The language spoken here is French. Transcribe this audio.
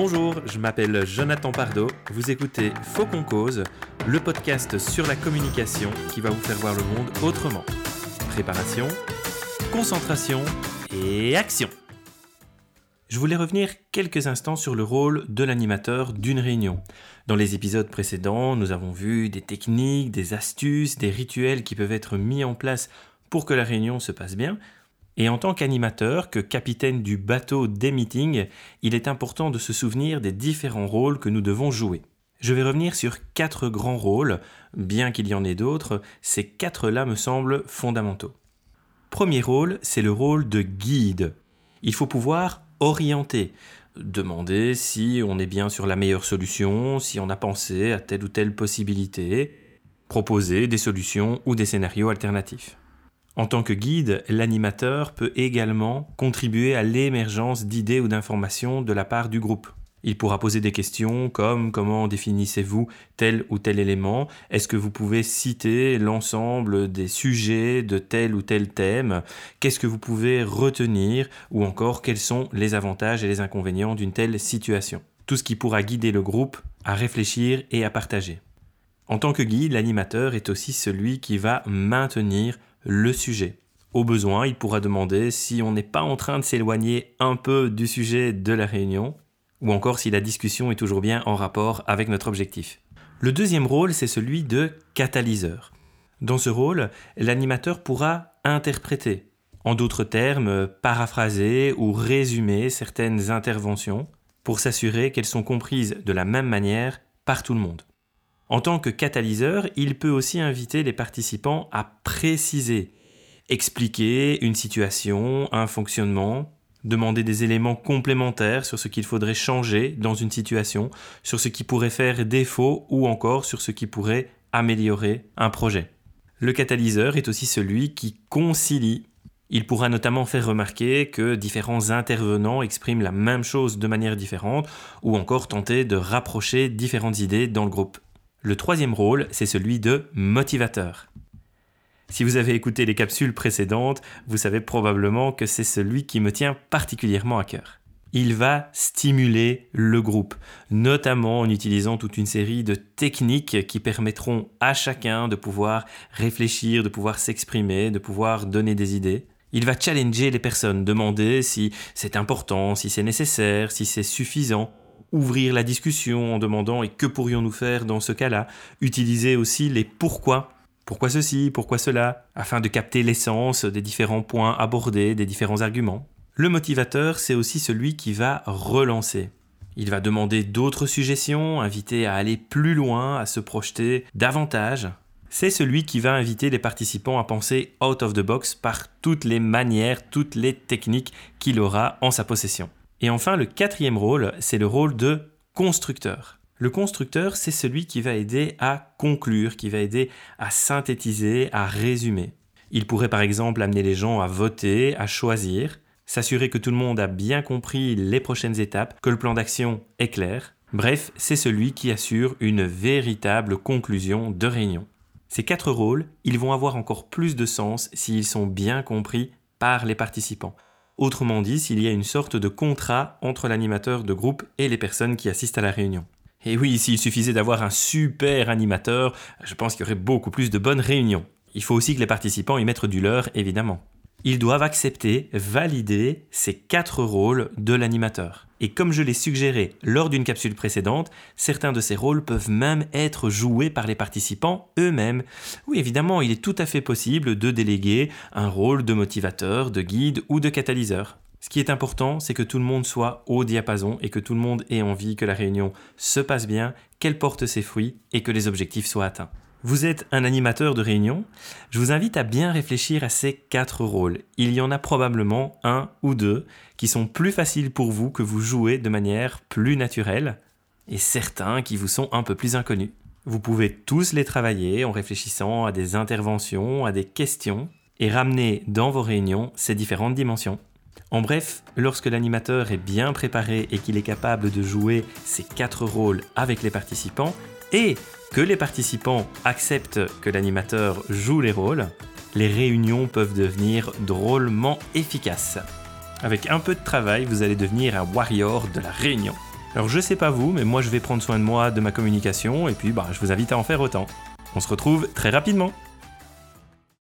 Bonjour, je m'appelle Jonathan Pardo. Vous écoutez Faux qu'on cause, le podcast sur la communication qui va vous faire voir le monde autrement. Préparation, concentration et action. Je voulais revenir quelques instants sur le rôle de l'animateur d'une réunion. Dans les épisodes précédents, nous avons vu des techniques, des astuces, des rituels qui peuvent être mis en place pour que la réunion se passe bien. Et en tant qu'animateur, que capitaine du bateau des meetings, il est important de se souvenir des différents rôles que nous devons jouer. Je vais revenir sur quatre grands rôles, bien qu'il y en ait d'autres, ces quatre-là me semblent fondamentaux. Premier rôle, c'est le rôle de guide. Il faut pouvoir orienter, demander si on est bien sur la meilleure solution, si on a pensé à telle ou telle possibilité, proposer des solutions ou des scénarios alternatifs. En tant que guide, l'animateur peut également contribuer à l'émergence d'idées ou d'informations de la part du groupe. Il pourra poser des questions comme comment définissez-vous tel ou tel élément? Est-ce que vous pouvez citer l'ensemble des sujets de tel ou tel thème? Qu'est-ce que vous pouvez retenir? Ou encore quels sont les avantages et les inconvénients d'une telle situation? Tout ce qui pourra guider le groupe à réfléchir et à partager. En tant que guide, l'animateur est aussi celui qui va maintenir le sujet. Au besoin, il pourra demander si on n'est pas en train de s'éloigner un peu du sujet de la réunion ou encore si la discussion est toujours bien en rapport avec notre objectif. Le deuxième rôle, c'est celui de catalyseur. Dans ce rôle, l'animateur pourra interpréter, en d'autres termes, paraphraser ou résumer certaines interventions pour s'assurer qu'elles sont comprises de la même manière par tout le monde. En tant que catalyseur, il peut aussi inviter les participants à préciser, expliquer une situation, un fonctionnement, demander des éléments complémentaires sur ce qu'il faudrait changer dans une situation, sur ce qui pourrait faire défaut ou encore sur ce qui pourrait améliorer un projet. Le catalyseur est aussi celui qui concilie. Il pourra notamment faire remarquer que différents intervenants expriment la même chose de manière différente ou encore tenter de rapprocher différentes idées dans le groupe. Le troisième rôle, c'est celui de motivateur. Si vous avez écouté les capsules précédentes, vous savez probablement que c'est celui qui me tient particulièrement à cœur. Il va stimuler le groupe, notamment en utilisant toute une série de techniques qui permettront à chacun de pouvoir réfléchir, de pouvoir s'exprimer, de pouvoir donner des idées. Il va challenger les personnes, demander si c'est important, si c'est nécessaire, si c'est suffisant, ouvrir la discussion en demandant et que pourrions-nous faire dans ce cas-là, utiliser aussi les pourquoi pourquoi ceci? Pourquoi cela? Afin de capter l'essence des différents points abordés, des différents arguments. Le motivateur, c'est aussi celui qui va relancer. Il va demander d'autres suggestions, inviter à aller plus loin, à se projeter davantage. C'est celui qui va inviter les participants à penser out of the box par toutes les manières, toutes les techniques qu'il aura en sa possession. Et enfin, le quatrième rôle, c'est le rôle de constructeur. Le constructeur, c'est celui qui va aider à conclure, qui va aider à synthétiser, à résumer. Il pourrait par exemple amener les gens à voter, à choisir, s'assurer que tout le monde a bien compris les prochaines étapes, que le plan d'action est clair. Bref, c'est celui qui assure une véritable conclusion de réunion. Ces quatre rôles, ils vont avoir encore plus de sens s'ils sont bien compris par les participants. Autrement dit, s'il y a une sorte de contrat entre l'animateur de groupe et les personnes qui assistent à la réunion. Et oui, s'il suffisait d'avoir un super animateur, je pense qu'il y aurait beaucoup plus de bonnes réunions. Il faut aussi que les participants y mettent du leur, évidemment. Ils doivent accepter, valider ces quatre rôles de l'animateur. Et comme je l'ai suggéré lors d'une capsule précédente, certains de ces rôles peuvent même être joués par les participants eux-mêmes. Oui, évidemment, il est tout à fait possible de déléguer un rôle de motivateur, de guide ou de catalyseur. Ce qui est important, c'est que tout le monde soit au diapason et que tout le monde ait envie que la réunion se passe bien, qu'elle porte ses fruits et que les objectifs soient atteints. Vous êtes un animateur de réunion, je vous invite à bien réfléchir à ces quatre rôles. Il y en a probablement un ou deux qui sont plus faciles pour vous que vous jouez de manière plus naturelle et certains qui vous sont un peu plus inconnus. Vous pouvez tous les travailler en réfléchissant à des interventions, à des questions et ramener dans vos réunions ces différentes dimensions. En bref, lorsque l'animateur est bien préparé et qu'il est capable de jouer ces quatre rôles avec les participants, et que les participants acceptent que l'animateur joue les rôles, les réunions peuvent devenir drôlement efficaces. Avec un peu de travail, vous allez devenir un warrior de la réunion. Alors je sais pas vous, mais moi je vais prendre soin de moi, de ma communication, et puis bah, je vous invite à en faire autant. On se retrouve très rapidement